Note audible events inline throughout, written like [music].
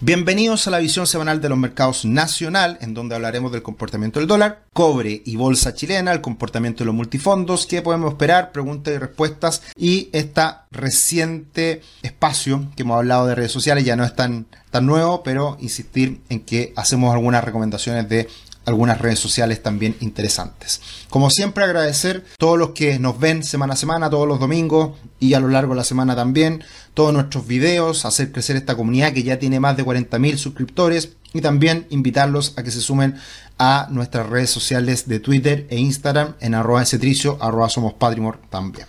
Bienvenidos a la visión semanal de los mercados nacional, en donde hablaremos del comportamiento del dólar, cobre y bolsa chilena, el comportamiento de los multifondos, qué podemos esperar, preguntas y respuestas y este reciente espacio que hemos hablado de redes sociales ya no es tan, tan nuevo, pero insistir en que hacemos algunas recomendaciones de algunas redes sociales también interesantes. Como siempre agradecer a todos los que nos ven semana a semana, todos los domingos y a lo largo de la semana también, todos nuestros videos, hacer crecer esta comunidad que ya tiene más de 40.000 suscriptores y también invitarlos a que se sumen a nuestras redes sociales de Twitter e Instagram en arroba cetricio, arroba somos también.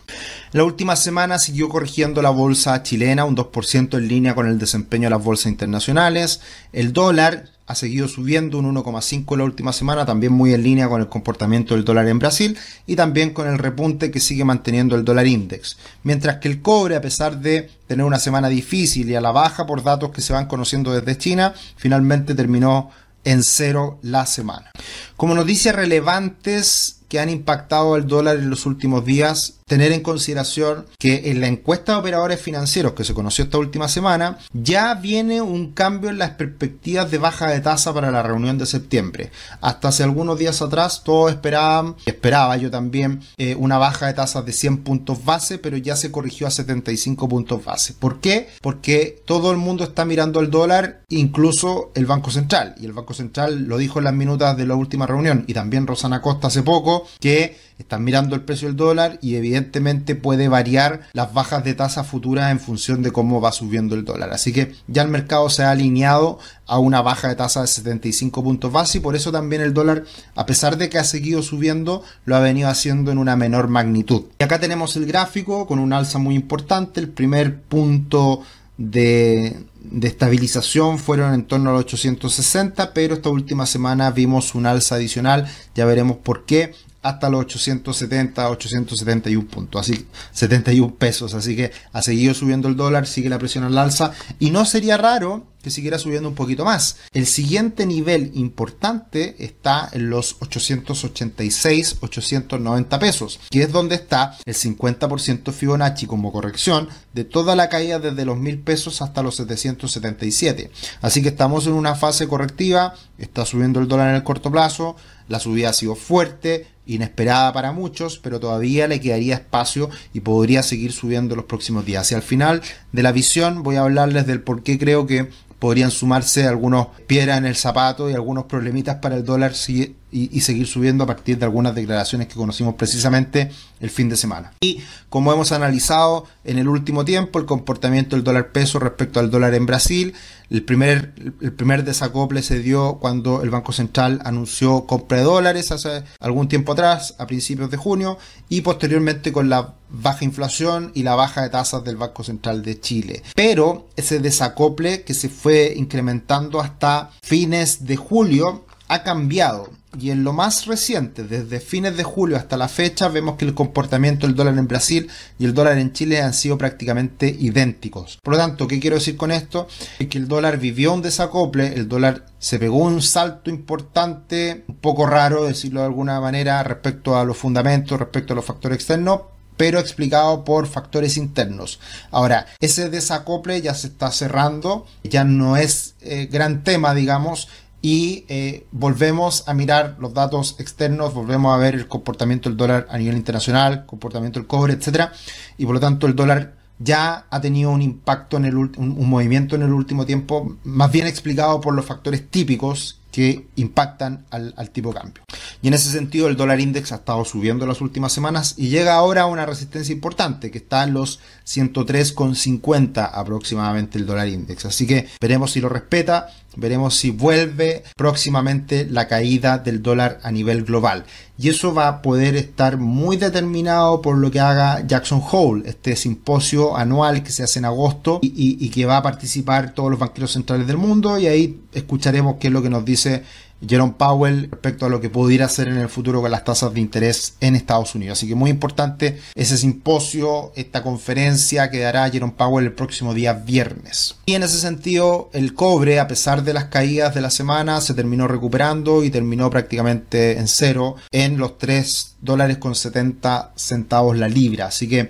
La última semana siguió corrigiendo la bolsa chilena un 2% en línea con el desempeño de las bolsas internacionales. El dólar ha seguido subiendo un 1,5 la última semana, también muy en línea con el comportamiento del dólar en Brasil y también con el repunte que sigue manteniendo el dólar index. Mientras que el cobre, a pesar de tener una semana difícil y a la baja por datos que se van conociendo desde China, finalmente terminó en cero la semana. Como noticias relevantes que han impactado al dólar en los últimos días, tener en consideración que en la encuesta de operadores financieros que se conoció esta última semana, ya viene un cambio en las perspectivas de baja de tasa para la reunión de septiembre. Hasta hace algunos días atrás todos esperaban, esperaba yo también, eh, una baja de tasas de 100 puntos base, pero ya se corrigió a 75 puntos base. ¿Por qué? Porque todo el mundo está mirando el dólar, incluso el Banco Central. Y el Banco Central lo dijo en las minutas de la última reunión y también Rosana Costa hace poco que están mirando el precio del dólar y evidentemente puede variar las bajas de tasa futuras en función de cómo va subiendo el dólar. Así que ya el mercado se ha alineado a una baja de tasa de 75 puntos base y por eso también el dólar, a pesar de que ha seguido subiendo, lo ha venido haciendo en una menor magnitud. Y acá tenemos el gráfico con un alza muy importante. El primer punto de, estabilización fueron en torno a los 860, pero esta última semana vimos un alza adicional, ya veremos por qué, hasta los 870, 871 puntos, así 71 pesos, así que ha seguido subiendo el dólar, sigue la presión al alza. Y no sería raro que siguiera subiendo un poquito más. El siguiente nivel importante está en los 886, 890 pesos, que es donde está el 50% Fibonacci como corrección de toda la caída desde los 1000 pesos hasta los 777. Así que estamos en una fase correctiva, está subiendo el dólar en el corto plazo, la subida ha sido fuerte, inesperada para muchos, pero todavía le quedaría espacio y podría seguir subiendo los próximos días. Y al final de la visión voy a hablarles del por qué creo que podrían sumarse algunos piedras en el zapato y algunos problemitas para el dólar y, seguir subiendo a partir de algunas declaraciones que conocimos precisamente el fin de semana. Y como hemos analizado en el último tiempo, el comportamiento del dólar peso respecto al dólar en Brasil, el primer, el primer desacople se dio cuando el Banco Central anunció compra de dólares hace algún tiempo atrás, a principios de junio, y posteriormente con la baja inflación y la baja de tasas del Banco Central de Chile. Pero ese desacople que se fue incrementando hasta fines de julio ha cambiado y en lo más reciente, desde fines de julio hasta la fecha, vemos que el comportamiento del dólar en Brasil y el dólar en Chile han sido prácticamente idénticos. Por lo tanto, ¿qué quiero decir con esto? Es que el dólar vivió un desacople, el dólar se pegó un salto importante, un poco raro decirlo de alguna manera, respecto a los fundamentos, respecto a los factores externos, pero explicado por factores internos. Ahora, ese desacople ya se está cerrando, ya no es eh, gran tema, digamos, y eh, volvemos a mirar los datos externos, volvemos a ver el comportamiento del dólar a nivel internacional, comportamiento del cobre, etcétera, y por lo tanto el dólar ya ha tenido un impacto en el un movimiento en el último tiempo, más bien explicado por los factores típicos que impactan al, tipo de cambio. Y en ese sentido el dólar index ha estado subiendo las últimas semanas y llega ahora a una resistencia importante que está en los 103,50 aproximadamente el dólar index. Así que veremos si lo respeta, veremos si vuelve próximamente la caída del dólar a nivel global. Y eso va a poder estar muy determinado por lo que haga Jackson Hole, este simposio anual que se hace en agosto y, y que va a participar todos los banqueros centrales del mundo y ahí escucharemos qué es lo que nos dice Jerome Powell respecto a lo que pudiera hacer en el futuro con las tasas de interés en Estados Unidos. Así que muy importante ese simposio, esta conferencia que dará Jerome Powell el próximo día viernes. Y en ese sentido, el cobre, a pesar de las caídas de la semana, se terminó recuperando y terminó prácticamente en cero en los 3 dólares con 70 centavos la libra. Así que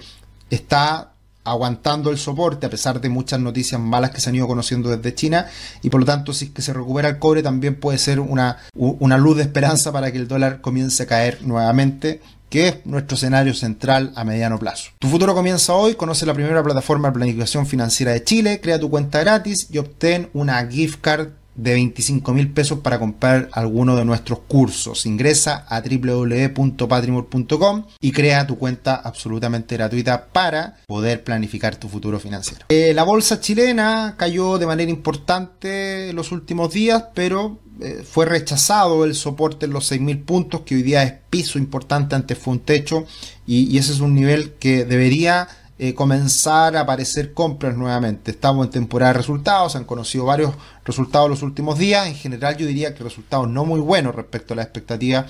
está aguantando el soporte a pesar de muchas noticias malas que se han ido conociendo desde China. Y por lo tanto si es que se recupera el cobre también puede ser una, una luz de esperanza para que el dólar comience a caer nuevamente que es nuestro escenario central a mediano plazo. Tu futuro comienza hoy, conoce la primera plataforma de planificación financiera de Chile, crea tu cuenta gratis y obtén una gift card de 25 mil pesos para comprar alguno de nuestros cursos. Ingresa a www.patrimor.com y crea tu cuenta absolutamente gratuita para poder planificar tu futuro financiero. Eh, la bolsa chilena cayó de manera importante los últimos días, pero eh, fue rechazado el soporte en los 6.000 puntos, que hoy día es piso importante, antes fue un techo, y ese es un nivel que debería eh, comenzar a aparecer compras nuevamente. Estamos en temporada de resultados, han conocido varios resultados los últimos días. En general yo diría que resultados no muy buenos respecto a la expectativa.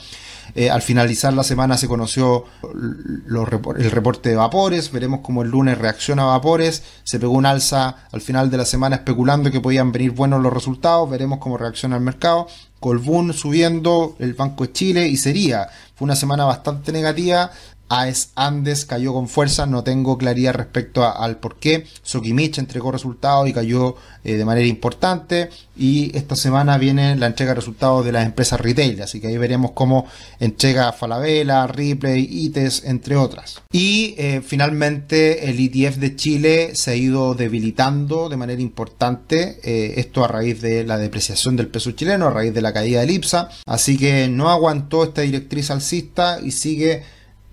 Eh, al finalizar la semana se conoció el reporte de vapores, veremos cómo el lunes reacciona a vapores, se pegó un alza al final de la semana especulando que podían venir buenos los resultados, veremos cómo reacciona el mercado. Colbún subiendo, el Banco de Chile y sería. Fue una semana bastante negativa. AES Andes cayó con fuerza, no tengo claridad respecto al por qué. Sokimich entregó resultados y cayó eh, de manera importante. Y esta semana viene la entrega de resultados de las empresas retail, así que ahí veremos cómo entrega Falabella, Ripley, ITES, entre otras. Y eh, finalmente el ETF de Chile se ha ido debilitando de manera importante, eh, esto a raíz de la depreciación del peso chileno, a raíz de la caída del IPSA, así que no aguantó esta directriz alcista y sigue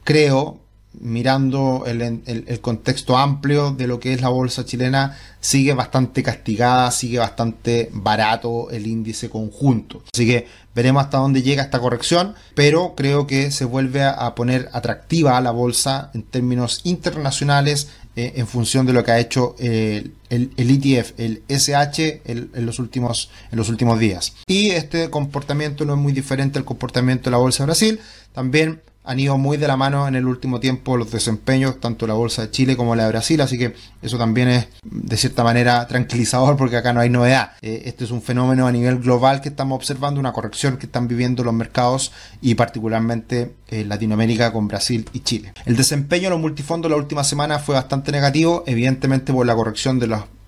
creo, mirando el, contexto amplio de lo que es la bolsa chilena, sigue bastante castigada, sigue bastante barato el índice conjunto. Así que veremos hasta dónde llega esta corrección, pero creo que se vuelve a, poner atractiva la bolsa en términos internacionales eh, en función de lo que ha hecho el, el, ETF, el SH, en, los últimos, en los últimos días. Y este comportamiento no es muy diferente al comportamiento de la bolsa de Brasil. También han ido muy de la mano en el último tiempo los desempeños, tanto la bolsa de Chile como la de Brasil, así que eso también es de cierta manera tranquilizador porque acá no hay novedad. Eh, este es un fenómeno a nivel global que estamos observando, una corrección que están viviendo los mercados y particularmente en eh, Latinoamérica con Brasil y Chile. El desempeño de los multifondos la última semana fue bastante negativo, evidentemente por la corrección de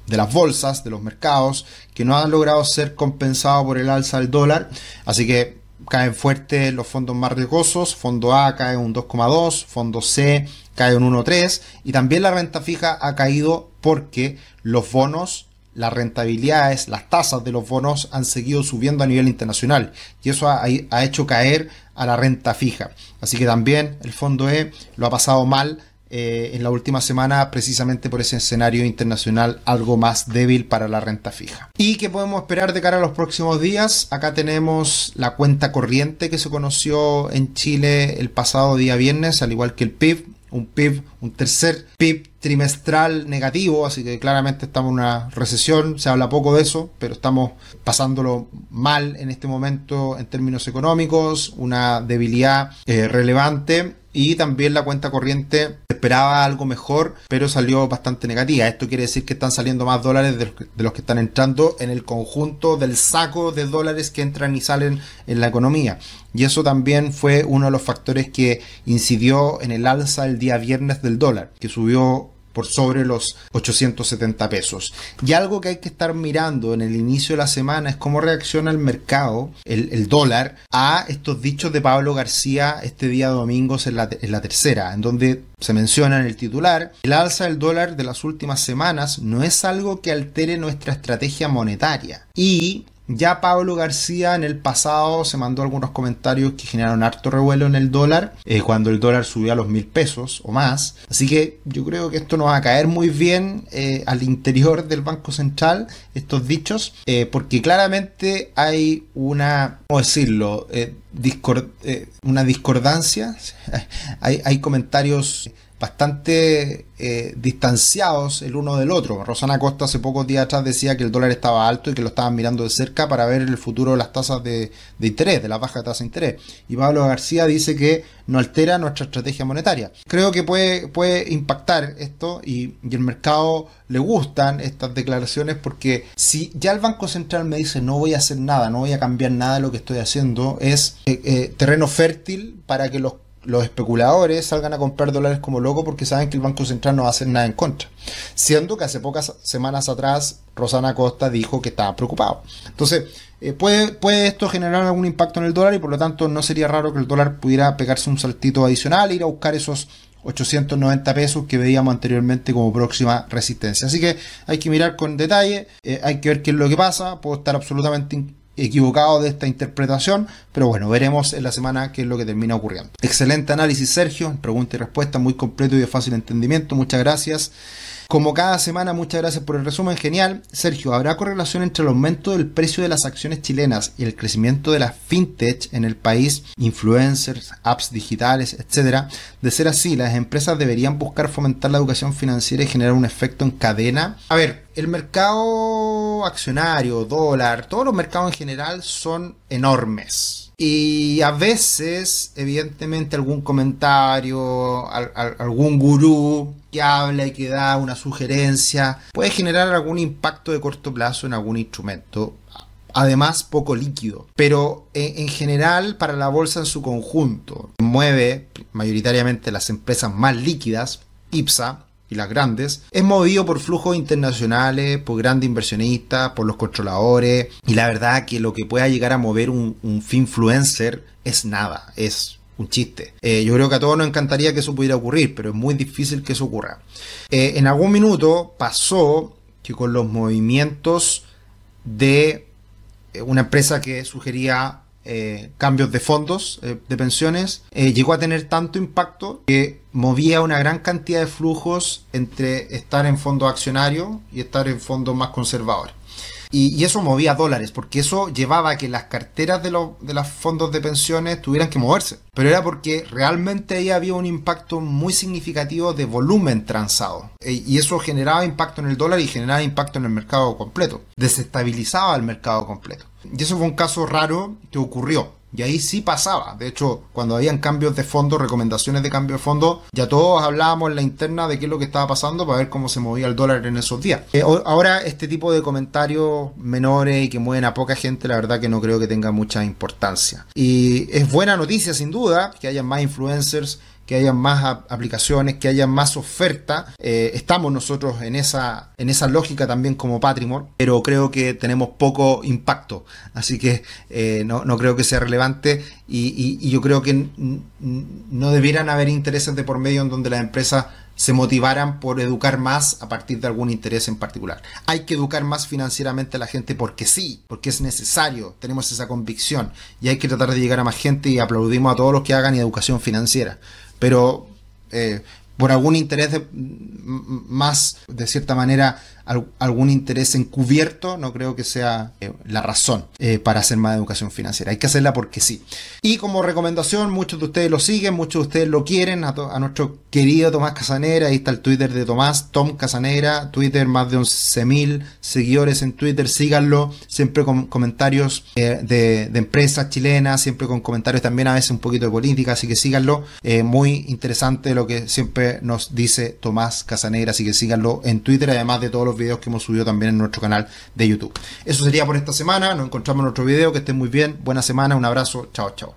de las bolsas, de los mercados, que no han logrado ser compensados por el alza del dólar. Así que caen fuerte los fondos más riesgosos, fondo A cae un 2,2, fondo C cae un 1,3 y también la renta fija ha caído porque los bonos, las rentabilidades, las tasas de los bonos han seguido subiendo a nivel internacional y eso ha hecho caer a la renta fija. Así que también el fondo E lo ha pasado mal eh, en la última semana precisamente por ese escenario internacional algo más débil para la renta fija. ¿Y qué podemos esperar de cara a los próximos días? Acá tenemos la cuenta corriente que se conoció en Chile el pasado día viernes, al igual que el PIB, un PIB, un tercer PIB trimestral negativo, así que claramente estamos en una recesión, se habla poco de eso, pero estamos pasándolo mal en este momento en términos económicos, una debilidad eh, relevante y también la cuenta corriente esperaba algo mejor, pero salió bastante negativa. Esto quiere decir que están saliendo más dólares de los, que están entrando en el conjunto del saco de dólares que entran y salen en la economía. Y eso también fue uno de los factores que incidió en el alza el día viernes del dólar, que subió por sobre los 870 pesos. Y algo que hay que estar mirando en el inicio de la semana es cómo reacciona el mercado, el, dólar, a estos dichos de Pablo García este día domingo en la, en la tercera, en donde se menciona en el titular, el alza del dólar de las últimas semanas no es algo que altere nuestra estrategia monetaria. Y ya Pablo García en el pasado se mandó algunos comentarios que generaron harto revuelo en el dólar, eh, cuando el dólar subió a los mil pesos o más. Así que yo creo que esto nos va a caer muy bien eh, al interior del Banco Central, estos dichos, eh, porque claramente hay una, ¿cómo decirlo? una discordancia. [laughs] hay, hay comentarios bastante eh, distanciados el uno del otro. Rosana Costa hace pocos días atrás decía que el dólar estaba alto y que lo estaban mirando de cerca para ver el futuro de las tasas de, interés, de la baja tasa de interés. Y Pablo García dice que no altera nuestra estrategia monetaria. Creo que puede, puede impactar esto y, el mercado le gustan estas declaraciones porque si ya el Banco Central me dice no voy a hacer nada, no voy a cambiar nada de lo que estoy haciendo, es eh, eh, terreno fértil para que los los especuladores salgan a comprar dólares como loco porque saben que el Banco Central no va a hacer nada en contra. Siendo que hace pocas semanas atrás Rosana Costa dijo que estaba preocupado. Entonces, eh, puede, puede esto generar algún impacto en el dólar y por lo tanto no sería raro que el dólar pudiera pegarse un saltito adicional e ir a buscar esos 890 pesos que veíamos anteriormente como próxima resistencia. Así que hay que mirar con detalle, eh, hay que ver qué es lo que pasa, puedo estar absolutamente equivocado de esta interpretación, pero bueno, veremos en la semana qué es lo que termina ocurriendo. Excelente análisis, Sergio, pregunta y respuesta muy completo y de fácil entendimiento, muchas gracias. Como cada semana, muchas gracias por el resumen, genial. Sergio, ¿habrá correlación entre el aumento del precio de las acciones chilenas y el crecimiento de la fintech en el país, influencers, apps digitales, etcétera? De ser así, las empresas deberían buscar fomentar la educación financiera y generar un efecto en cadena. A ver, el mercado accionario, dólar, todos los mercados en general son enormes y a veces, evidentemente, algún comentario, algún gurú que habla y que da una sugerencia puede generar algún impacto de corto plazo en algún instrumento. Además, poco líquido. Pero en, general, para la bolsa en su conjunto, mueve mayoritariamente las empresas más líquidas, IPSA, y las grandes, es movido por flujos internacionales, por grandes inversionistas, por los controladores, y la verdad que lo que pueda llegar a mover un, un finfluencer es nada, es un chiste. Eh, yo creo que a todos nos encantaría que eso pudiera ocurrir, pero es muy difícil que eso ocurra. Eh, en algún minuto pasó que con los movimientos de una empresa que sugería eh, cambios de fondos eh, de pensiones, eh, llegó a tener tanto impacto que movía una gran cantidad de flujos entre estar en fondos accionarios y estar en fondos más conservadores. Y, eso movía dólares, porque eso llevaba a que las carteras de, de los fondos de pensiones tuvieran que moverse. Pero era porque realmente ahí había un impacto muy significativo de volumen transado. y eso generaba impacto en el dólar y generaba impacto en el mercado completo. Desestabilizaba el mercado completo. Y eso fue un caso raro que ocurrió. Y ahí sí pasaba. De hecho, cuando habían cambios de fondo, recomendaciones de cambio de fondo, ya todos hablábamos en la interna de qué es lo que estaba pasando para ver cómo se movía el dólar en esos días. Eh, ahora, este tipo de comentarios menores y que mueven a poca gente, la verdad que no creo que tenga mucha importancia. Y es buena noticia, sin duda, que haya más influencers que haya más aplicaciones, que haya más oferta. Eh, estamos nosotros en esa, en esa lógica también como Patrimor, pero creo que tenemos poco impacto, así que eh, no, creo que sea relevante y, yo creo que no debieran haber intereses de por medio en donde las empresas se motivaran por educar más a partir de algún interés en particular. Hay que educar más financieramente a la gente porque sí, porque es necesario, tenemos esa convicción y hay que tratar de llegar a más gente y aplaudimos a todos los que hagan educación financiera pero eh, por algún interés más, de cierta manera, algún interés encubierto, no creo que sea eh, la razón eh, para hacer más educación financiera. Hay que hacerla porque sí. Y como recomendación, muchos de ustedes lo siguen, muchos de ustedes lo quieren, a, nuestro querido Tomás Casanera, ahí está el Twitter de Tomás, Tom Casanera, Twitter, más de 11.000 seguidores en Twitter, síganlo, siempre con comentarios eh, de, empresas chilenas, siempre con comentarios también a veces un poquito de política, así que síganlo, muy interesante lo que siempre nos dice Tomás Casanera, así que síganlo en Twitter, además de todos los videos que hemos subido también en nuestro canal de YouTube. Eso sería por esta semana. Nos encontramos en otro video. Que estén muy bien. Buena semana. Un abrazo. Chao, chao.